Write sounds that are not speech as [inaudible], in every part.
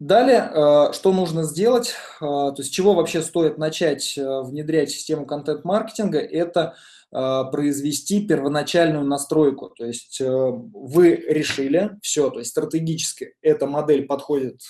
Далее, что нужно сделать, то есть чего вообще стоит начать внедрять систему контент-маркетинга, это произвести первоначальную настройку. То есть вы решили, все, то есть стратегически эта модель подходит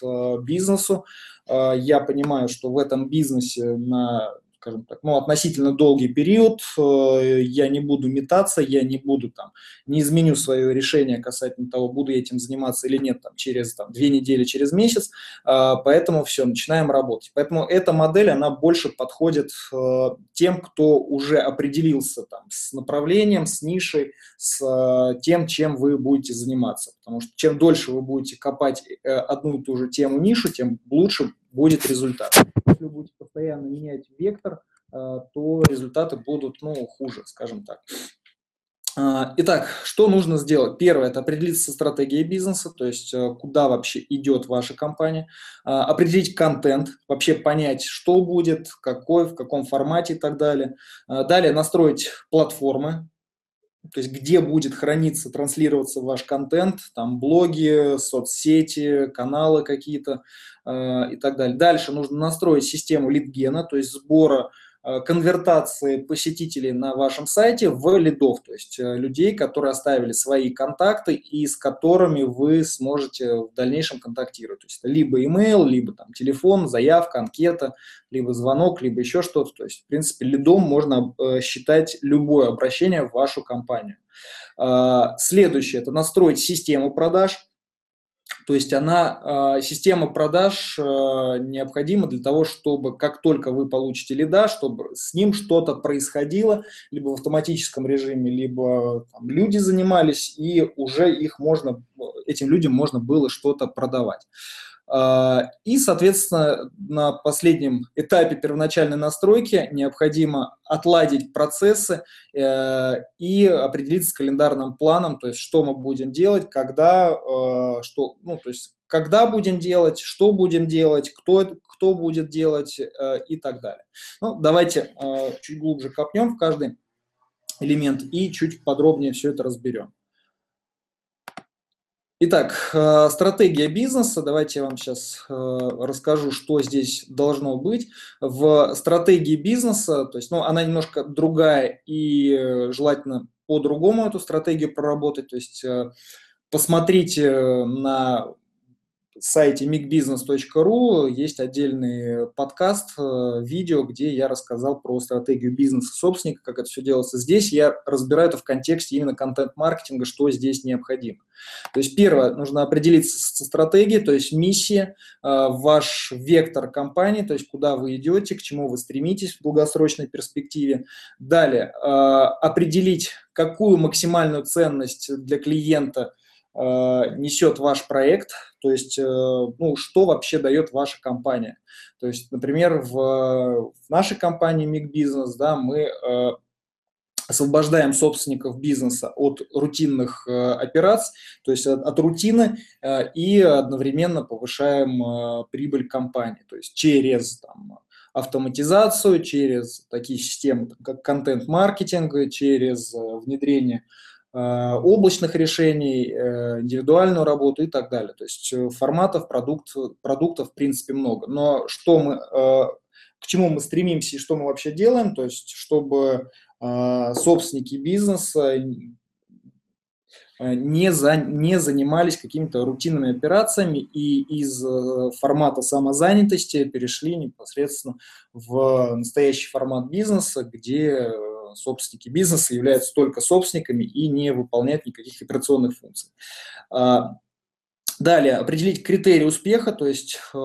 бизнесу. Я понимаю, что в этом бизнесе на скажем так, ну, относительно долгий период, э, я не буду метаться, я не буду там, не изменю свое решение касательно того, буду я этим заниматься или нет там, через там, две недели, через месяц, а, поэтому все, начинаем работать. Поэтому эта модель, она больше подходит э, тем, кто уже определился там, с направлением, с нишей, с э, тем, чем вы будете заниматься. Потому что чем дольше вы будете копать одну и ту же тему, нишу, тем лучше будет результат. Если вы будете постоянно менять вектор, то результаты будут ну, хуже, скажем так. А, итак, что нужно сделать? Первое – это определиться со стратегией бизнеса, то есть э, куда вообще идет ваша компания, а, определить контент, вообще понять, что будет, какой, в каком формате и так далее. А, далее настроить платформы, то есть где будет храниться, транслироваться ваш контент, там блоги, соцсети, каналы какие-то и так далее. Дальше нужно настроить систему лидгена, то есть сбора конвертации посетителей на вашем сайте в лидов, то есть э, людей, которые оставили свои контакты и с которыми вы сможете в дальнейшем контактировать. То есть либо email, либо там телефон, заявка, анкета, либо звонок, либо еще что-то. То есть, в принципе, лидом можно э, считать любое обращение в вашу компанию. Следующее – это настроить систему продаж – то есть она, а, система продаж а, необходима для того, чтобы как только вы получите лида, чтобы с ним что-то происходило, либо в автоматическом режиме, либо там, люди занимались, и уже их можно, этим людям можно было что-то продавать. А, и, соответственно, на последнем этапе первоначальной настройки необходимо отладить процессы э, и определиться с календарным планом, то есть что мы будем делать, когда, э, что, ну, то есть когда будем делать, что будем делать, кто, кто будет делать э, и так далее. Ну, давайте чуть глубже копнем в каждый элемент и чуть подробнее все это разберем. Итак, э, стратегия бизнеса. Давайте я вам сейчас э, расскажу, что здесь должно быть. В стратегии бизнеса, то есть, ну, она немножко другая и э, желательно по-другому эту стратегию проработать. То есть, посмотрите на сайте migbusiness.ru есть отдельный подкаст, э, видео, где я рассказал про стратегию бизнеса собственника, как это все делается. Здесь я разбираю это в контексте именно контент-маркетинга, что здесь необходимо. То есть первое, нужно определиться со стратегией, то есть миссия, э, ваш вектор компании, то есть куда вы идете, к чему вы стремитесь в долгосрочной перспективе. Далее, э, определить, какую максимальную ценность для клиента – несет ваш проект, то есть, э, ну, что вообще дает ваша компания. То есть, например, в, в нашей компании Миг Бизнес, да, мы э, освобождаем собственников бизнеса от рутинных э, операций, то есть от, от рутины, э, и одновременно повышаем э, прибыль компании, то есть через там, автоматизацию, через такие системы, как контент-маркетинг, через внедрение Э, облачных решений, э, индивидуальную работу и так далее. То есть э, форматов, продукт, продуктов в принципе много. Но что мы, к чему мы стремимся и что мы вообще делаем, то есть чтобы собственники бизнеса не, за, не занимались какими-то рутинными операциями и из формата самозанятости перешли непосредственно в настоящий формат бизнеса, где собственники бизнеса являются только собственниками и не выполняют никаких операционных функций. Далее, определить критерии успеха, то есть э,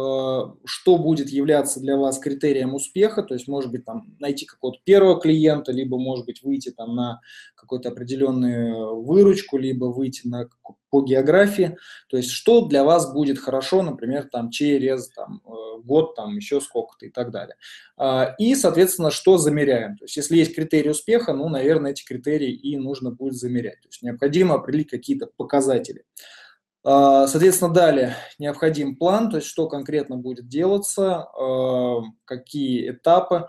что будет являться для вас критерием успеха, то есть может быть там найти какого-то первого клиента, либо может быть выйти там на какую-то определенную выручку, либо выйти на по географии, то есть что для вас будет хорошо, например, там через там, э, год, там еще сколько-то и так далее. А, и, соответственно, что замеряем. То есть если есть критерии успеха, ну, наверное, эти критерии и нужно будет замерять. То есть необходимо определить какие-то показатели. А, соответственно, далее необходим план, то есть что конкретно будет делаться, а, какие этапы,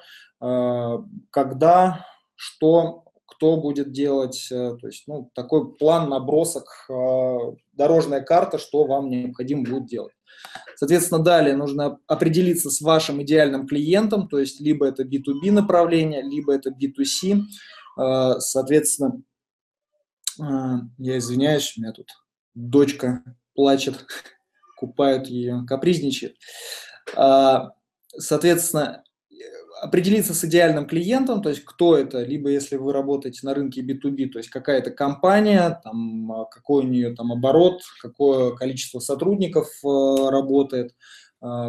когда, что кто будет делать, э, то есть ну, такой план, набросок, дорожная карта, что вам необходимо будет делать. Соответственно, далее нужно определиться с вашим идеальным клиентом, то есть либо это B2B направление, либо это B2C. Э, соответственно, я извиняюсь, у меня тут дочка плачет, [laughs] купают ее, капризничает. Э, соответственно, определиться с идеальным клиентом, то есть кто это, либо если вы работаете на рынке B2B, то есть какая-то компания, там, какой у нее там оборот, какое количество сотрудников работает, а,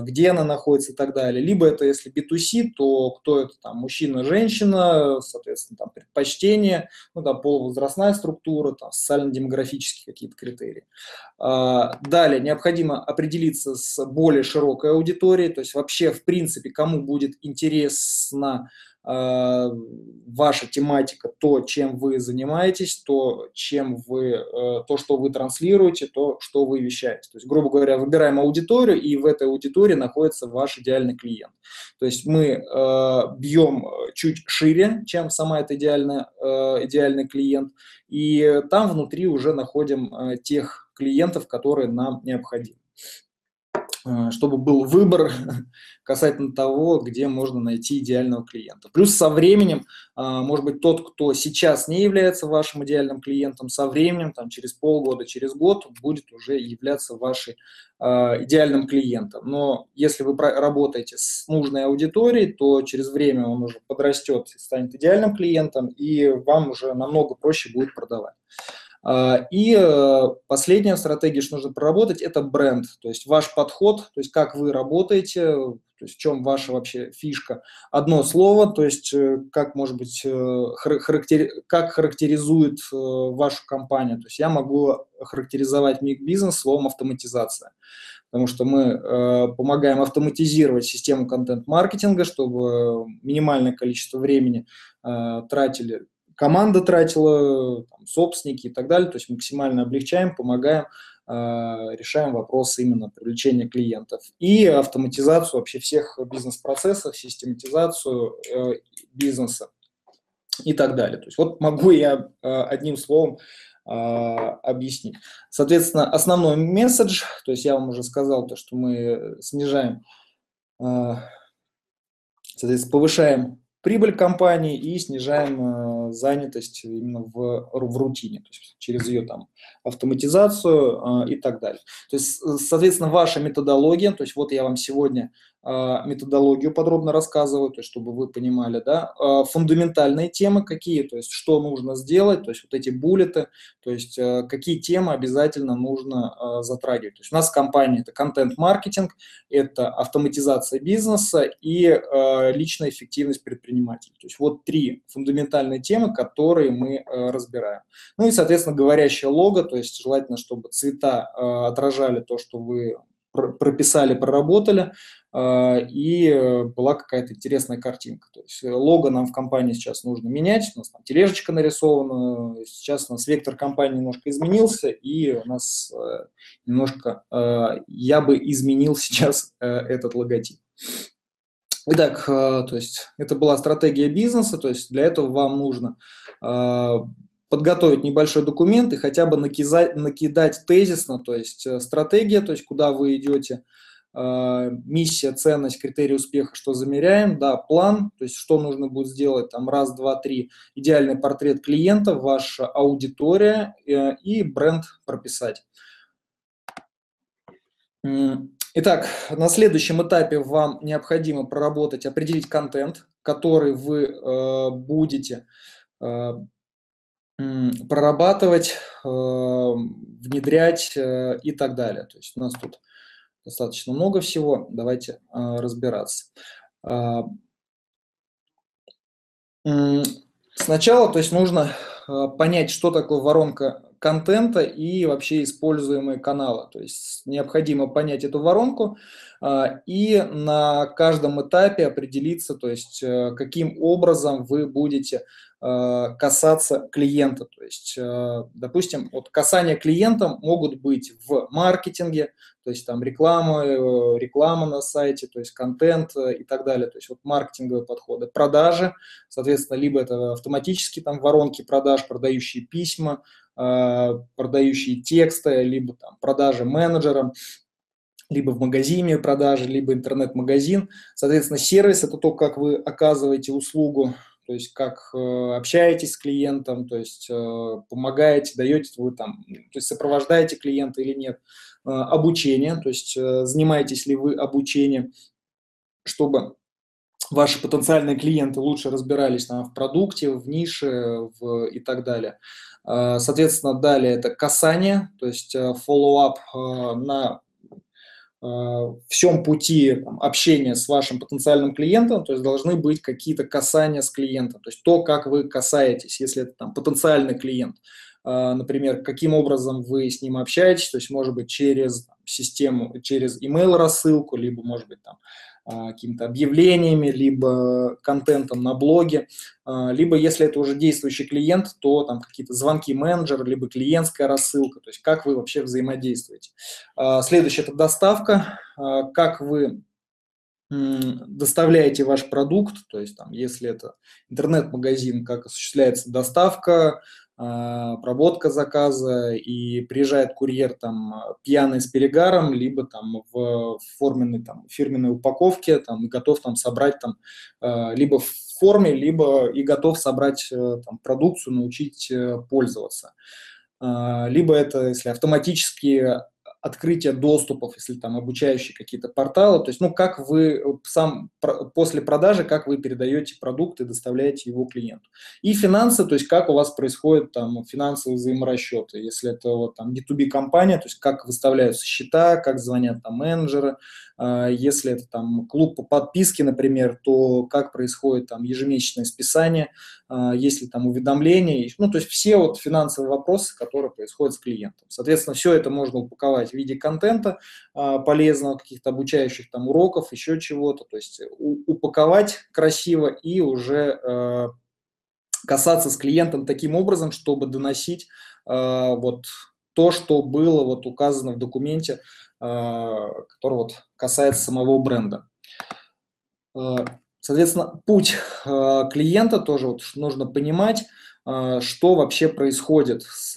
где она находится и так далее. Либо это если B2C, то кто это там, мужчина, женщина, соответственно, там предпочтение, ну да, полувозрастная структура, там социально-демографические какие-то критерии. А, далее необходимо определиться с более широкой аудиторией, то есть вообще в принципе кому будет интересно ваша тематика, то, чем вы занимаетесь, то, чем вы, э, то, что вы транслируете, то, что вы вещаете. То есть, грубо говоря, выбираем аудиторию, и в этой аудитории находится ваш идеальный клиент. То есть мы э, бьем чуть шире, чем сама эта идеальная, идеальный клиент, и там внутри уже находим тех клиентов, которые нам необходимы. Э, чтобы был выбор [laughs] касательно того, где можно найти идеального клиента. Плюс со временем, э, может быть, тот, кто сейчас не является вашим идеальным клиентом, со временем, там, через полгода, через год, будет уже являться вашим э, идеальным клиентом. Но если вы работаете с нужной аудиторией, то через время он уже подрастет и станет идеальным клиентом, и вам уже намного проще будет продавать. А, и э, последняя стратегия, что нужно проработать, это бренд, то есть ваш подход, то есть как вы работаете, то есть в чем ваша вообще фишка. Одно слово, то есть э, как, может быть, э, характери... как характеризует вашу компанию. То есть я могу характеризовать миг бизнес словом автоматизация потому что мы помогаем автоматизировать систему контент-маркетинга, чтобы минимальное количество времени тратили команда тратила, там, собственники и так далее. То есть максимально облегчаем, помогаем, э, решаем вопросы именно привлечения клиентов. И автоматизацию вообще всех бизнес-процессов, систематизацию э, бизнеса и так далее. То есть вот могу я э, одним словом объяснить. Соответственно, основной месседж, то есть я вам уже сказал, то, что мы снижаем, соответственно, повышаем прибыль компании и снижаем э, занятость именно в, в рутине, то есть через ее там автоматизацию э, и так далее. То есть, соответственно, ваша методология, то есть вот я вам сегодня методологию подробно рассказываю, то есть чтобы вы понимали, да, а, фундаментальные темы какие, то есть что нужно сделать, то есть вот эти буллеты, то есть а, какие темы обязательно нужно затрагивать. То есть у нас в компании это контент-маркетинг, это автоматизация бизнеса и личная эффективность предпринимателей. То есть вот три фундаментальные темы, которые мы разбираем. Ну и, соответственно, говорящее лого, то есть желательно, чтобы цвета отражали то, что вы прописали, проработали, а, и э, была какая-то интересная картинка. То есть э, лого нам в компании сейчас нужно менять, у нас там тележечка нарисована, сейчас у нас вектор компании немножко изменился, и у нас э, немножко, я бы изменил [laughs] сейчас этот логотип. Итак, то есть это была стратегия бизнеса, то есть для этого вам нужно подготовить небольшой документ и хотя бы накидать, накидать тезисно, то есть стратегия, то есть куда вы идете, а, миссия, ценность, критерий успеха, что замеряем, да, план, то есть что нужно будет сделать, там, раз, два, три, идеальный портрет клиента, ваша аудитория э, и бренд прописать. Итак, на следующем этапе вам необходимо проработать, определить контент, который вы э, будете э, прорабатывать, э, внедрять э, и так далее. То есть у нас тут достаточно много всего. Давайте э, разбираться. Э, сначала, то есть нужно э, понять, что такое воронка контента и вообще используемые каналы. То есть необходимо понять эту воронку и на каждом этапе определиться, то есть э, каким образом вы будете касаться клиента. То есть, э, допустим, вот касание клиента могут быть в маркетинге, то есть там реклама, э, реклама на сайте, то есть контент и так далее. То есть вот маркетинговые подходы. Продажи, соответственно, либо это автоматически там воронки продаж, продающие письма, продающие тексты, либо там продажи менеджерам, либо в магазине продажи, либо интернет-магазин. Соответственно, сервис – это то, как вы оказываете услугу, то есть как э, общаетесь с клиентом, то есть э, помогаете, даете вы там, то есть сопровождаете клиента или нет. Э, обучение, то есть занимаетесь ли вы обучением, чтобы ваши потенциальные клиенты лучше разбирались там, в продукте, в нише в, и так далее. Соответственно, далее это касание, то есть follow-up на всем пути там, общения с вашим потенциальным клиентом, то есть должны быть какие-то касания с клиентом, то есть то, как вы касаетесь, если это там потенциальный клиент, например, каким образом вы с ним общаетесь, то есть может быть через систему, через email рассылку, либо может быть там а, какими-то объявлениями, либо контентом на блоге, а, либо если это уже действующий клиент, то там какие-то звонки менеджера, либо клиентская рассылка, то есть как вы вообще взаимодействуете. А, следующее – это доставка, как вы доставляете ваш продукт, то есть там, если это интернет-магазин, как осуществляется доставка, а, проводка заказа, и приезжает курьер там пьяный с перегаром, либо там в форменной там фирменной упаковке, там готов там собрать там а, либо в форме, либо и готов собрать э, там продукцию, научить э, пользоваться. А, либо это, если автоматически открытие доступов, если там обучающие какие-то порталы, то есть, ну, как вы сам после продажи, как вы передаете продукт и доставляете его клиенту. И финансы, то есть, как у вас происходят там финансовые взаиморасчеты, если это вот там B2B компания, то есть, как выставляются счета, как звонят там менеджеры, если это там клуб по подписке, например, то как происходит там ежемесячное списание, а, есть ли там уведомления, ну, то есть все вот финансовые вопросы, которые происходят с клиентом. Соответственно, все это можно упаковать в виде контента а, полезного, каких-то обучающих там уроков, еще чего-то, то есть упаковать красиво и уже касаться с клиентом таким образом, чтобы доносить вот то, что было вот указано в документе, который вот касается самого бренда. Соответственно, путь э, клиента тоже вот нужно понимать, что вообще происходит с,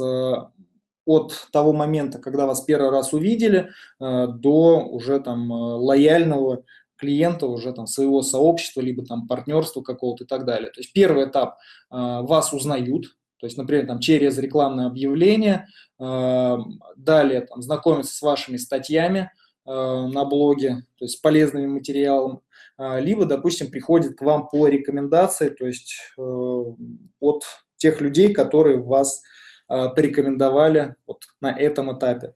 от того момента, когда вас первый раз увидели, до уже там лояльного клиента, уже там своего сообщества, либо там партнерства какого-то и так далее. То есть первый этап вас узнают, то есть, например, там, через рекламное объявление, далее там, знакомиться с вашими статьями на блоге, то есть с полезными материалами, а, либо, допустим, приходит к вам по рекомендации, то есть э, от тех людей, которые вас порекомендовали вот на этом этапе.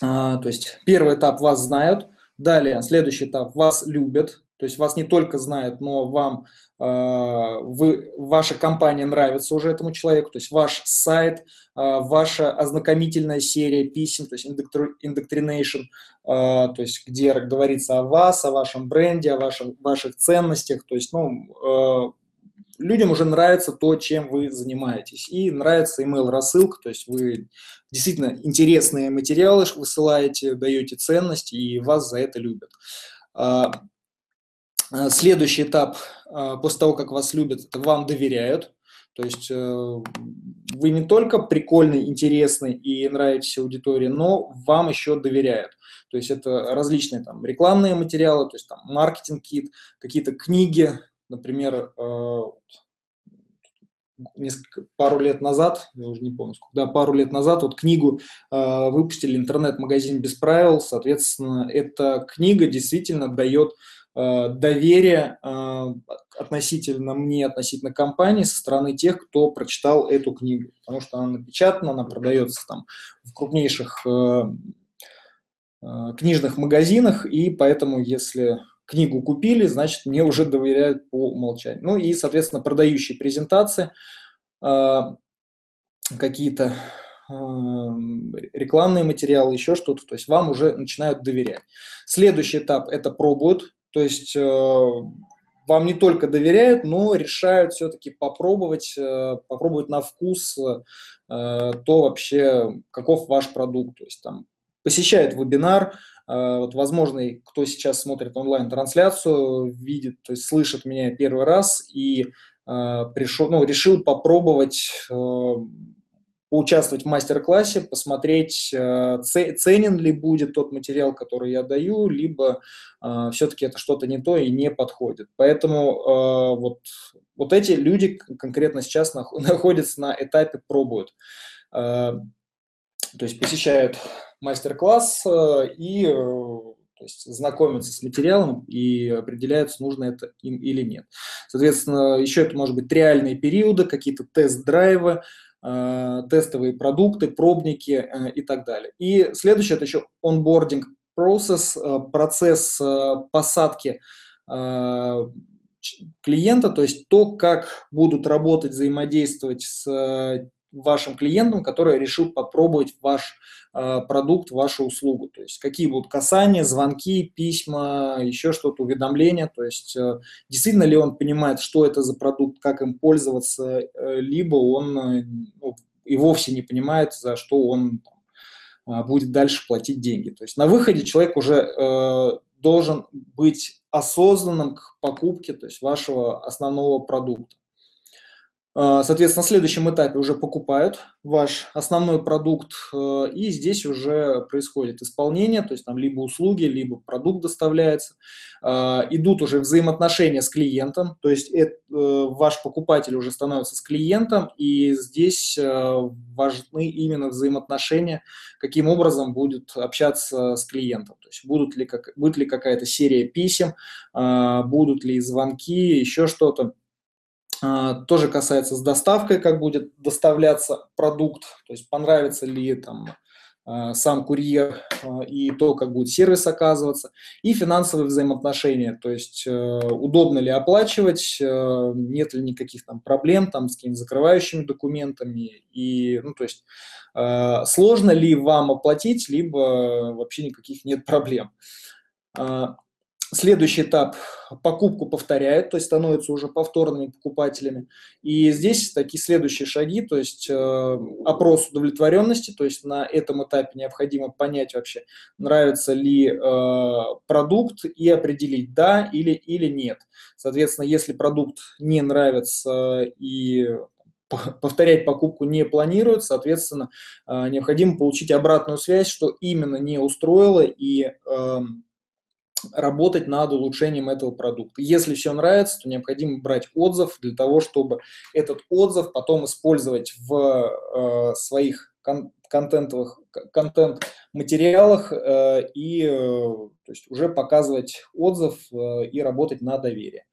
А, то есть первый этап вас знают, далее следующий этап. Вас любят, то есть вас не только знают, но вам а, вы, ваша компания нравится уже этому человеку, то есть ваш сайт, а, ваша ознакомительная серия писем, то есть indoctrination, а, то есть где говорится о вас, о вашем бренде, о вашем, ваших ценностях, то есть ну, людям уже нравится то, чем вы занимаетесь, и нравится email рассылка, то есть вы действительно интересные материалы высылаете, даете ценность, и вас за это любят. Э, следующий этап, э, после того, как вас любят, это вам доверяют. То есть э, вы не только прикольный, интересный и нравитесь аудитории, но вам еще доверяют. То есть это различные там рекламные материалы, то есть там маркетинг-кит, какие-то книги, например, несколько, пару лет назад, я уже не помню, сколько, да, пару лет назад вот книгу э, выпустили интернет-магазин без правил, соответственно, эта книга действительно дает Э, доверие э, относительно мне, относительно компании со стороны тех, кто прочитал эту книгу, потому что она напечатана, она продается там в крупнейших э, книжных магазинах, и поэтому, если книгу купили, значит, мне уже доверяют по умолчанию. Ну и, соответственно, продающие презентации, какие-то рекламные материалы, еще что-то, то есть вам уже начинают доверять. Следующий этап – это пробуют, то есть э, вам не только доверяют, но решают все-таки попробовать, э, попробовать на вкус э, то вообще, каков ваш продукт. То есть там посещают вебинар, вот, возможно, кто сейчас смотрит онлайн-трансляцию, видит, то есть слышит меня первый раз и пришел, ну, решил попробовать поучаствовать в мастер-классе, посмотреть, э, ценен ли будет тот материал, который я даю, либо э, все-таки это что-то не то и не подходит. Поэтому э, вот, вот эти люди конкретно сейчас [laughs] находятся на этапе пробуют. То есть посещают мастер-класс и то есть знакомятся с материалом и определяются, нужно это им или нет. Соответственно, еще это может быть реальные периоды, какие-то тест-драйвы, Э, тестовые продукты, пробники э, и так далее. И следующее – это еще онбординг процесс, э, процесс посадки клиента, то есть то, как будут работать, взаимодействовать с вашим клиентом, который решил попробовать ваш э, продукт, вашу услугу. То есть какие будут касания, звонки, письма, еще что-то, уведомления. То есть э, действительно ли он понимает, что это за продукт, как им пользоваться, э, либо он э, ну, и вовсе не понимает, за что он там, будет дальше платить деньги. То есть на выходе человек уже э, должен быть осознанным к покупке то есть вашего основного продукта. А, соответственно, на следующем этапе уже покупают ваш основной продукт, э, и здесь уже происходит исполнение, то есть там либо услуги, либо продукт доставляется. А, идут уже взаимоотношения с клиентом, то есть это, ваш покупатель уже становится с клиентом, и здесь э, важны именно взаимоотношения, каким образом будет общаться с клиентом. То есть будут ли будет ли какая-то серия писем, а, будут ли звонки, еще что-то. А, тоже касается с доставкой, как будет доставляться продукт, то есть понравится ли там а, сам курьер а, и то, как будет сервис оказываться, и финансовые взаимоотношения, то есть э, удобно ли оплачивать, э, нет ли никаких там проблем там с какими-то закрывающими документами, и, ну, то есть сложно ли вам оплатить, либо вообще никаких нет проблем. Следующий этап – покупку повторяет, то есть становятся уже повторными покупателями. И здесь такие следующие шаги, то есть э, опрос удовлетворенности, то есть на этом этапе необходимо понять вообще, нравится ли э, продукт и определить да или, или нет. Соответственно, если продукт не нравится и повторять покупку не планируют, соответственно, э, необходимо получить обратную связь, что именно не устроило и э, работать над улучшением этого продукта. Если все нравится, то необходимо брать отзыв для того, чтобы этот отзыв потом использовать в э, своих кон контентовых контент-материалах э, и э, то есть уже показывать отзыв э, и работать на доверие.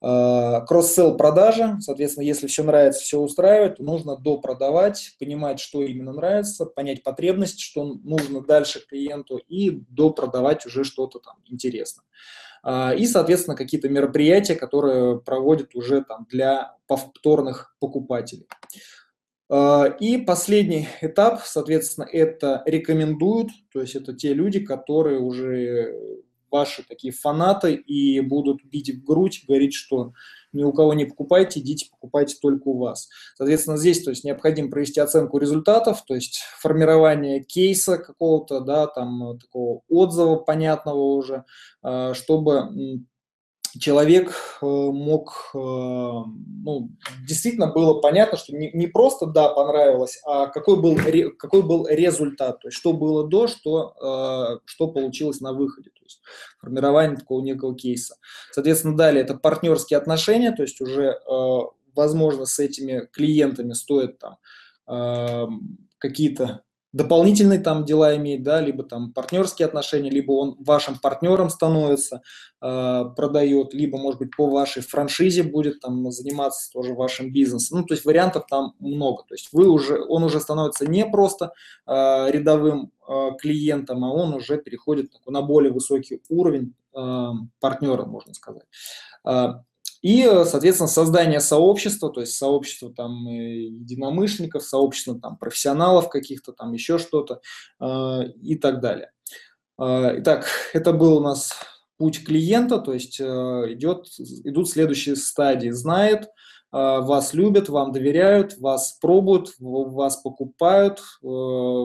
Э, кросс-селл продажа, соответственно, если все нравится, все устраивает, нужно допродавать, понимать, что именно нравится, понять потребность, что нужно дальше клиенту и допродавать уже что-то там интересное. Э, и, соответственно, какие-то мероприятия, которые проводят уже там для повторных покупателей. Э, и последний этап, соответственно, это рекомендуют, то есть это те люди, которые уже ваши такие фанаты и будут бить в грудь, говорить, что ни у кого не покупайте, идите покупайте только у вас. Соответственно, здесь то есть, необходимо провести оценку результатов, то есть формирование кейса какого-то, да, там такого отзыва понятного уже, э, чтобы человек э, мог, э, ну, действительно было понятно, что не, не просто да, понравилось, а какой был, какой был результат, то есть что было до, что, что получилось на выходе есть формирование такого некого кейса. Соответственно, далее это партнерские отношения, то есть уже, э, возможно, с этими клиентами стоит там э, какие-то дополнительные там дела иметь, да, либо там партнерские отношения, либо он вашим партнером становится, э, продает, либо, может быть, по вашей франшизе будет там заниматься тоже вашим бизнесом. Ну, то есть вариантов там много. То есть вы уже, он уже становится не просто э, рядовым э, клиентом, а он уже переходит на более высокий уровень э, партнера, можно сказать. Э, и, соответственно, создание сообщества, то есть сообщество там единомышленников, сообщество там профессионалов каких-то, там еще что-то э, и так далее. Э, итак, это был у нас путь клиента, то есть э, идет, идут следующие стадии. Знает, э, вас любят, вам доверяют, вас пробуют, вас покупают, э,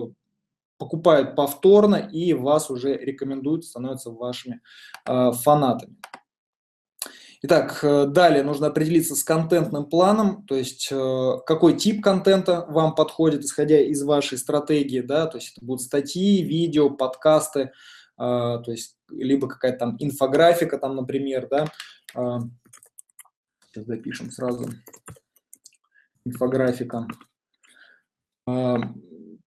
покупают повторно и вас уже рекомендуют, становятся вашими э, фанатами. Итак, э, далее нужно определиться с контентным планом, то есть э, какой тип контента вам подходит, исходя из вашей стратегии, да, то есть это будут статьи, видео, подкасты, то есть либо какая-то там инфографика, там, например, да, сейчас запишем сразу, инфографика,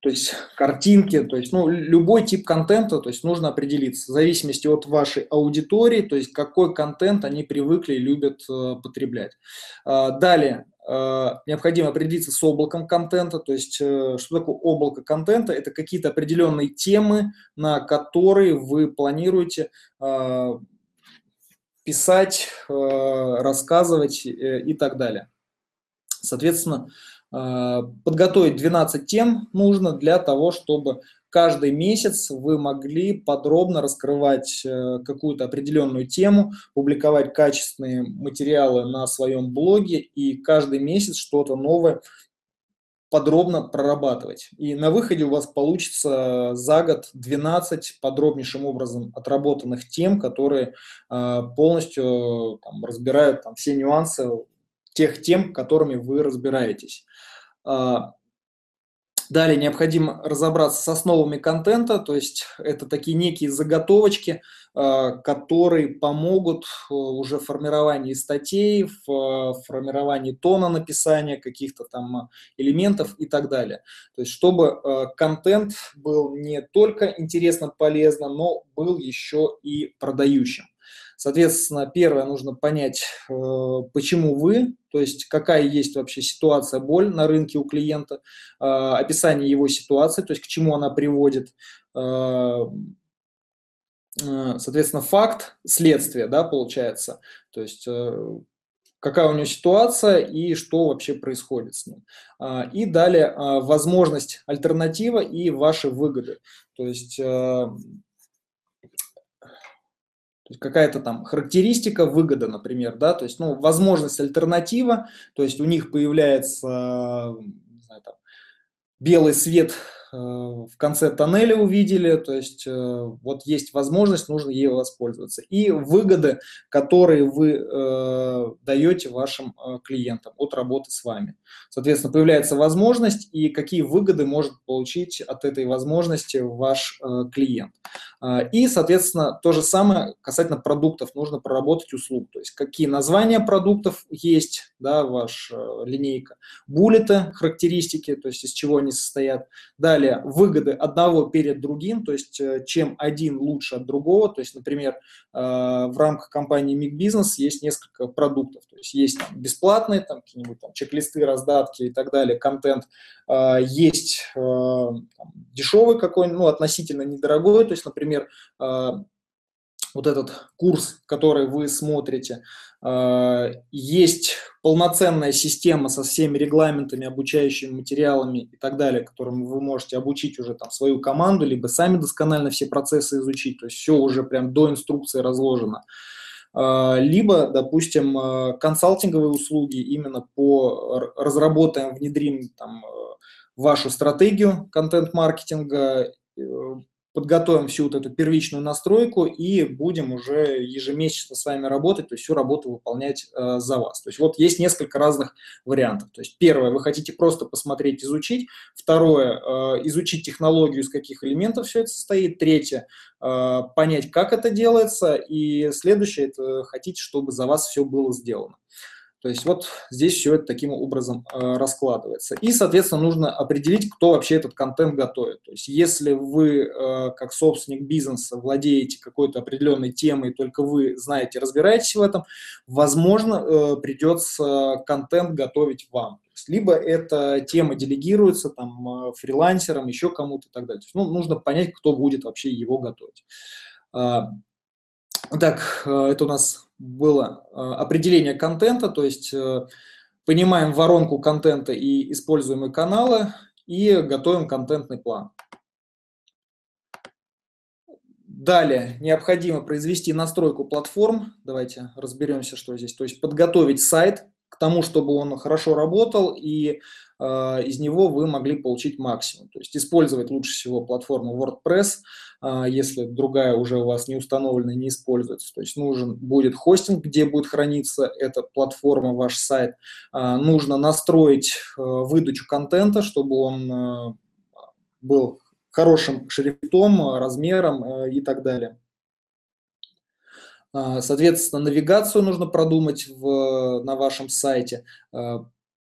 то есть картинки, то есть ну, любой тип контента, то есть нужно определиться в зависимости от вашей аудитории, то есть какой контент они привыкли и любят э, потреблять. Э, далее, необходимо определиться с облаком контента, то есть э, что такое облако контента? Это какие-то определенные темы, на которые вы планируете э, писать, э, рассказывать и так далее. Соответственно, подготовить 12 тем нужно для того, чтобы каждый месяц вы могли подробно раскрывать э, какую-то определенную тему, публиковать качественные материалы на своем блоге и каждый месяц что-то новое подробно прорабатывать. И на выходе у вас получится за год 12 подробнейшим образом отработанных тем, которые э, полностью там, разбирают там, все нюансы тех тем, которыми вы разбираетесь. А, далее необходимо разобраться с основами контента, то есть это такие некие заготовочки, а, которые помогут э, уже в формировании статей, в э, формировании тона написания каких-то там элементов и так далее. То есть чтобы э, контент был не только интересно, полезно, но был еще и продающим. Соответственно, первое, нужно понять, э, почему вы, то есть какая есть вообще ситуация, боль на рынке у клиента, э, описание его ситуации, то есть к чему она приводит, э, соответственно, факт, следствие, да, получается, то есть какая у него ситуация и что вообще происходит с ним. И далее возможность, альтернатива и ваши выгоды. То есть то есть какая-то там характеристика, выгода, например, да, то есть, ну, возможность альтернатива, то есть у них появляется, не знаю, там, белый свет Э, в конце тоннеля увидели, то есть э, вот есть возможность, нужно ей воспользоваться. И выгоды, которые вы э, даете вашим клиентам от работы с вами. Соответственно, появляется возможность, и какие выгоды может получить от этой возможности ваш клиент. И, соответственно, то же самое касательно продуктов. Нужно проработать услуг. То есть какие названия продуктов есть, да, ваша линейка, буллеты, характеристики, то есть из чего они состоят. Далее выгоды одного перед другим, то есть э, чем один лучше от другого. То есть, например, э, в рамках компании Mig Business есть несколько продуктов. То есть есть там, бесплатные, там какие-нибудь там, чек-листы, раздатки и так далее, контент. Э, есть там, дешевый какой-нибудь, ну, относительно недорогой. То есть, например, вот этот курс, который вы смотрите, а, есть полноценная система со всеми регламентами, обучающими материалами и так далее, которым вы можете обучить уже там свою команду, либо сами досконально все процессы изучить, то есть все уже прям до инструкции разложено. А, либо, допустим, а, консалтинговые услуги именно по разработаем, внедрим там вашу стратегию контент-маркетинга, э, подготовим всю вот эту первичную настройку и будем уже ежемесячно с вами работать, то есть всю работу выполнять э, за вас. То есть вот есть несколько разных вариантов. То есть первое, вы хотите просто посмотреть, изучить. Второе, э, изучить технологию, из каких элементов все это состоит. Третье, э, понять, как это делается. И следующее, это хотите, чтобы за вас все было сделано. То есть вот здесь все это таким образом э, раскладывается. И, соответственно, нужно определить, кто вообще этот контент готовит. То есть если вы, э, как собственник бизнеса, владеете какой-то определенной темой, только вы знаете, разбираетесь в этом, возможно, э, придется контент готовить вам. Либо эта тема делегируется там, фрилансерам, еще кому-то и так далее. То есть, ну, нужно понять, кто будет вообще его готовить. Так, э, это у нас было э, определение контента, то есть э, понимаем воронку контента и используемые каналы и готовим контентный план. Далее необходимо произвести настройку платформ. Давайте разберемся, что здесь. То есть подготовить сайт к тому, чтобы он хорошо работал и а, из него вы могли получить максимум. То есть использовать лучше всего платформу WordPress, а, если другая уже у вас не установлена и не используется. То есть нужен будет хостинг, где будет храниться эта платформа, ваш сайт. А, нужно настроить выдачу контента, чтобы он был хорошим шрифтом, размером и так далее. Соответственно, навигацию нужно продумать в, на вашем сайте,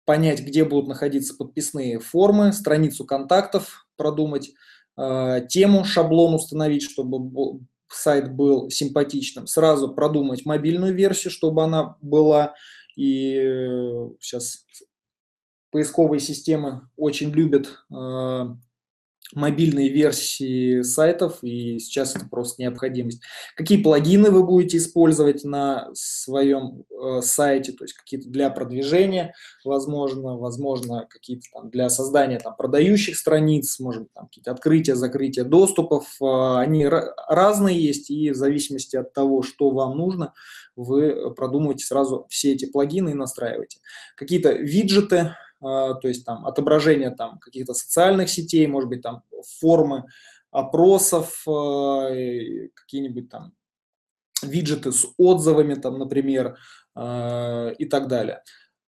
понять, где будут находиться подписные формы, страницу контактов продумать, э, тему, шаблон установить, чтобы сайт был симпатичным, сразу продумать мобильную версию, чтобы она была, и сейчас э, поисковые системы очень любят мобильные версии сайтов, и сейчас это просто необходимость. Какие плагины вы будете использовать на своем э, сайте, то есть какие-то для продвижения, возможно, возможно, какие-то там для создания там продающих страниц, может быть, там какие-то открытия, закрытия доступов, э, они разные есть, и в зависимости от того, что вам нужно, вы продумываете сразу все эти плагины и настраиваете. Какие-то виджеты, то есть там отображение там каких-то социальных сетей, может быть там формы опросов, а, какие-нибудь там виджеты с отзывами, там, например, а, и так далее.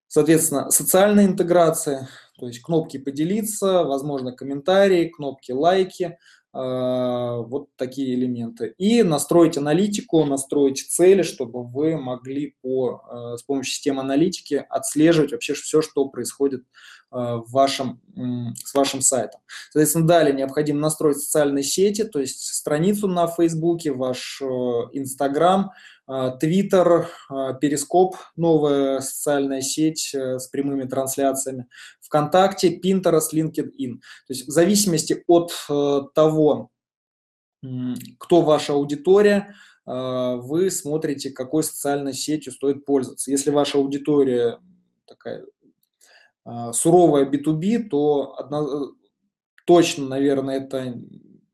Соответственно, социальная интеграция, то есть кнопки «Поделиться», возможно, комментарии, кнопки «Лайки», а, вот такие элементы. И настроить аналитику, настроить цели, чтобы вы могли по, а, с помощью системы аналитики отслеживать вообще все, что происходит а, в вашем, с вашим сайтом. Соответственно, далее необходимо настроить социальные сети, то есть страницу на Фейсбуке, ваш Инстаграм, Твиттер, Перископ, новая социальная сеть э, с прямыми трансляциями, ВКонтакте, Pinterest, LinkedIn. То есть в зависимости от э, того, кто ваша аудитория, э, вы смотрите, какой социальной сетью стоит пользоваться. Если ваша аудитория такая суровая B2B, то одно, точно, наверное, это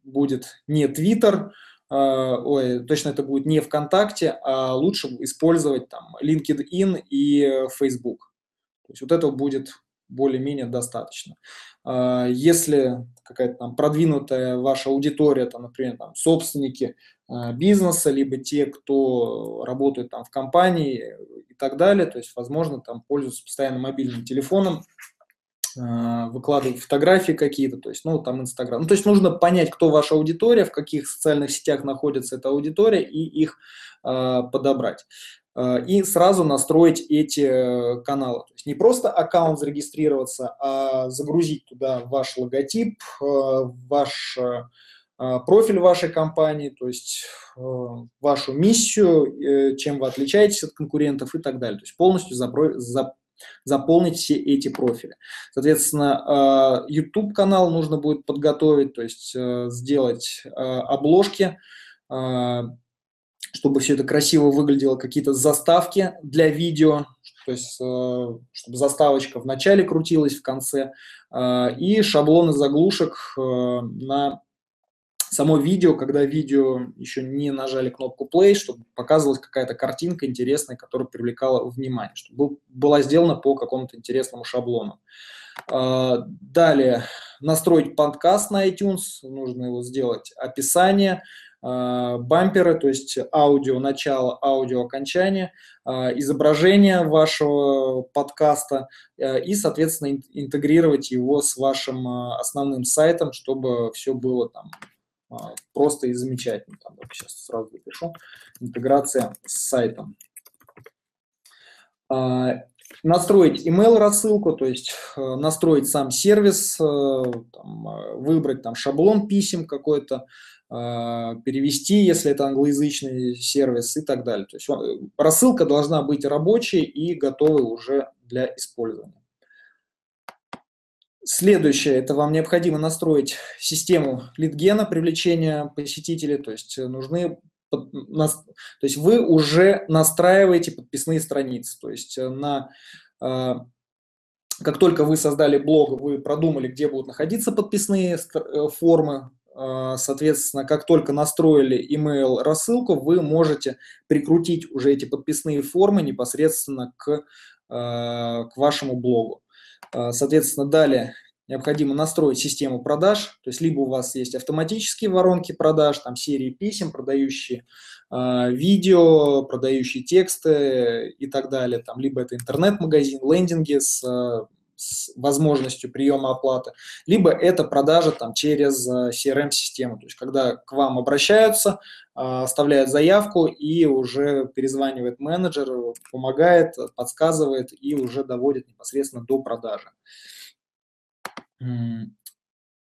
будет не Twitter, а, ой, точно это будет не ВКонтакте, а лучше использовать там LinkedIn и Facebook. То есть вот этого будет более-менее достаточно. А, если какая-то там продвинутая ваша аудитория, там, например, там, собственники а, бизнеса, либо те, кто работает там в компании и так далее, то есть, возможно, там пользуются постоянно мобильным телефоном, а, выкладывать фотографии какие-то, то есть, ну, там, Инстаграм. Ну, то есть нужно понять, кто ваша аудитория, в каких социальных сетях находится эта аудитория, и их э, подобрать. Э, и сразу настроить эти э, каналы. То есть не просто аккаунт зарегистрироваться, а загрузить туда ваш логотип, э, ваш э, профиль вашей компании, то есть э, вашу миссию, э, чем вы отличаетесь от конкурентов и так далее. То есть полностью забро- за, заполнить все эти профили. Соответственно, э, YouTube-канал нужно будет подготовить, то есть э, сделать э, обложки, чтобы все это красиво выглядело, какие-то заставки для видео, то есть чтобы заставочка в начале крутилась, в конце, и шаблоны заглушек на само видео, когда видео еще не нажали кнопку play, чтобы показывалась какая-то картинка интересная, которая привлекала внимание, чтобы была сделана по какому-то интересному шаблону. А, далее, настроить подкаст на iTunes, нужно его сделать, описание, а, бамперы, то есть аудио начало, аудио окончание, а, изображение вашего подкаста и, соответственно, интегрировать его с вашим основным сайтом, чтобы все было там просто и замечательно. Там, сейчас сразу запишу. Интеграция с сайтом. А, настроить email рассылку, то есть э, настроить сам сервис, э, там, э, выбрать там шаблон писем какой-то, а, перевести, если это англоязычный сервис и так далее. То есть рассылка должна быть рабочей и готовой уже для использования. Следующее, это вам необходимо настроить систему лидгена, привлечения посетителей, то есть э, нужны то есть вы уже настраиваете подписные страницы. То есть э, на, э, как только вы создали блог, вы продумали, где будут находиться подписные формы, соответственно, как только настроили email рассылку, вы можете прикрутить уже эти подписные формы непосредственно к к вашему блогу. Соответственно, далее необходимо настроить систему продаж, то есть либо у вас есть автоматические воронки продаж, там серии писем, продающие э, видео, продающие тексты и так далее, там, либо это интернет-магазин, лендинги с, с возможностью приема оплаты, либо это продажа там, через CRM-систему, то есть когда к вам обращаются, э, оставляют заявку и уже перезванивает менеджер, помогает, подсказывает и уже доводит непосредственно до продажи.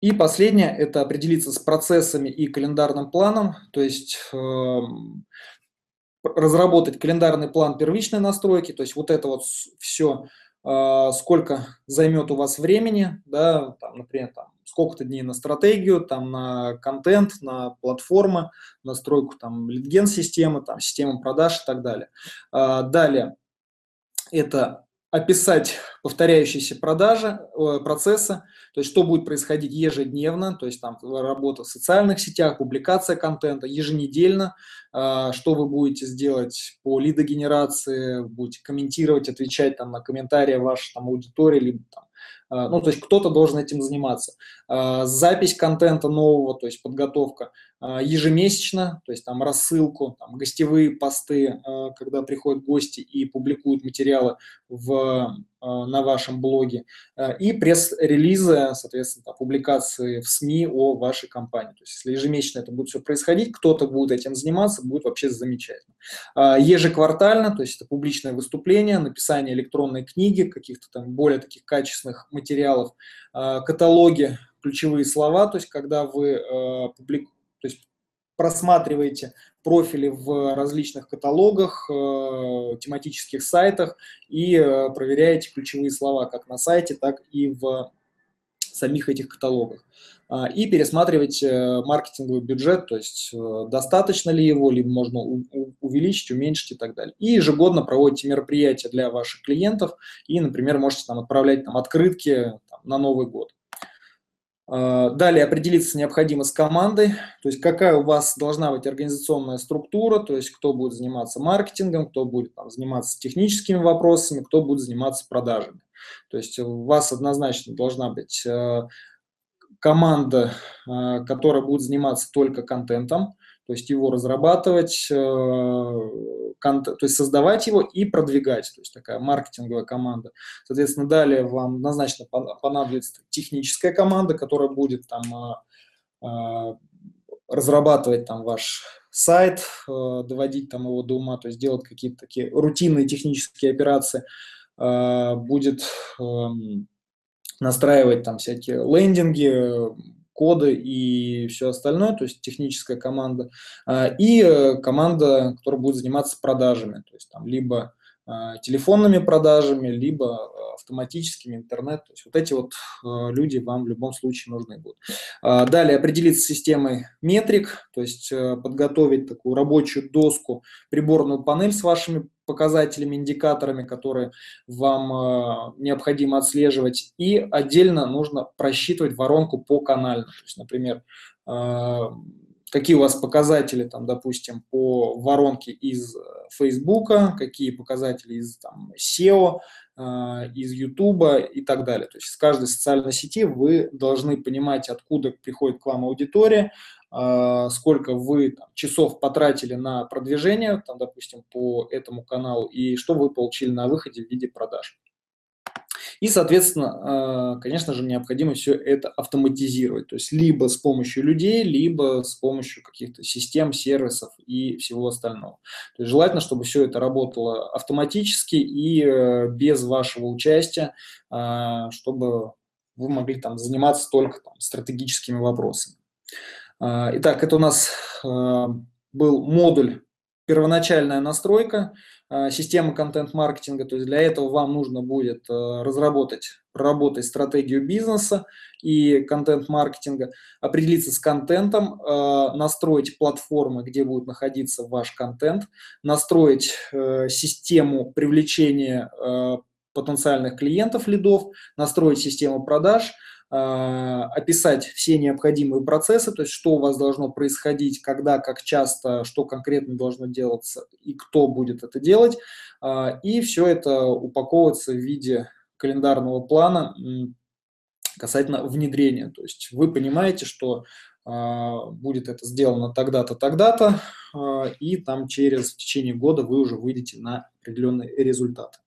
И последнее – это определиться с процессами и календарным планом, то есть э, разработать календарный план первичной настройки, то есть вот это вот все, э, сколько займет у вас времени, да, там, например, там, сколько-то дней на стратегию, там, на контент, на платформы, настройку там литген-системы, там, системы продаж и так далее. Э, далее, это описать повторяющиеся продажи, процессы, то есть что будет происходить ежедневно, то есть там работа в социальных сетях, публикация контента, еженедельно, а, что вы будете сделать по лидогенерации, будете комментировать, отвечать там на комментарии вашей там аудитории, либо там а, ну, то есть кто-то должен этим заниматься. Запись контента нового, то есть подготовка ежемесячно, то есть там рассылку, там, гостевые посты, когда приходят гости и публикуют материалы в Э, на вашем блоге, и пресс-релизы, соответственно, публикации в СМИ о вашей компании. То есть, если ежемесячно это будет все происходить, кто-то будет этим заниматься, будет вообще замечательно. А, ежеквартально, то есть это публичное выступление, написание электронной книги, каких-то там более таких качественных материалов, а, каталоги, ключевые слова, то есть когда вы публикуете, то есть просматриваете профили в различных каталогах, э, тематических сайтах и э, проверяете ключевые слова как на сайте, так и в самих этих каталогах. А, и пересматривать э, маркетинговый бюджет, то есть достаточно ли его, либо можно увеличить, уменьшить и так далее. И ежегодно проводите мероприятия для ваших клиентов и, например, можете там отправлять там, открытки там, на Новый год. А, далее определиться необходимо с командой, то есть какая у вас должна быть организационная структура, то есть кто будет заниматься маркетингом, кто будет там, заниматься техническими вопросами, кто будет заниматься продажами. То есть у вас однозначно должна быть э, команда, э, которая будет заниматься только контентом, то есть его разрабатывать, э, то есть создавать его и продвигать, то есть такая маркетинговая команда. Соответственно, далее вам однозначно понадобится техническая команда, которая будет там э, э, разрабатывать там ваш сайт, доводить там его до ума, то есть делать какие-то такие рутинные технические операции, будет эм, настраивать там всякие лендинги, коды и все остальное, то есть техническая команда, а, и э, команда, которая будет заниматься продажами, то есть там либо телефонными продажами, либо а, автоматическими интернет. То есть вот эти вот люди вам в любом случае нужны будут. Далее определиться с системой метрик, то есть э, подготовить такую рабочую доску, приборную панель с вашими показателями, индикаторами, которые вам необходимо отслеживать. И отдельно нужно просчитывать воронку по канально. То есть, например, какие у вас показатели, там, допустим, по воронке из Facebook, какие показатели из там, SEO, э, из YouTube и так далее. То есть с каждой социальной сети вы должны понимать, откуда приходит к вам аудитория, э, сколько вы там, часов потратили на продвижение, там, допустим, по этому каналу, и что вы получили на выходе в виде продаж. И, соответственно, э, конечно же, необходимо все это автоматизировать, то есть либо с помощью людей, либо с помощью каких-то систем, сервисов и всего остального. То есть желательно, чтобы все это работало автоматически и э, без вашего участия, э, чтобы вы могли там заниматься только там, стратегическими вопросами. Итак, это у нас был модуль первоначальная настройка. Э, системы контент-маркетинга. То есть для этого вам нужно будет э, разработать, проработать стратегию бизнеса и контент-маркетинга, определиться с контентом, э, настроить платформы, где будет находиться ваш контент, настроить систему привлечения потенциальных клиентов, лидов, настроить систему продаж, описать все необходимые процессы, то есть что у вас должно происходить, когда, как часто, что конкретно должно делаться и кто будет это делать. И все это упаковывается в виде календарного плана касательно внедрения. То есть вы понимаете, что а, будет это сделано тогда-то, тогда-то, а, и там через в течение года вы уже выйдете на определенные результаты.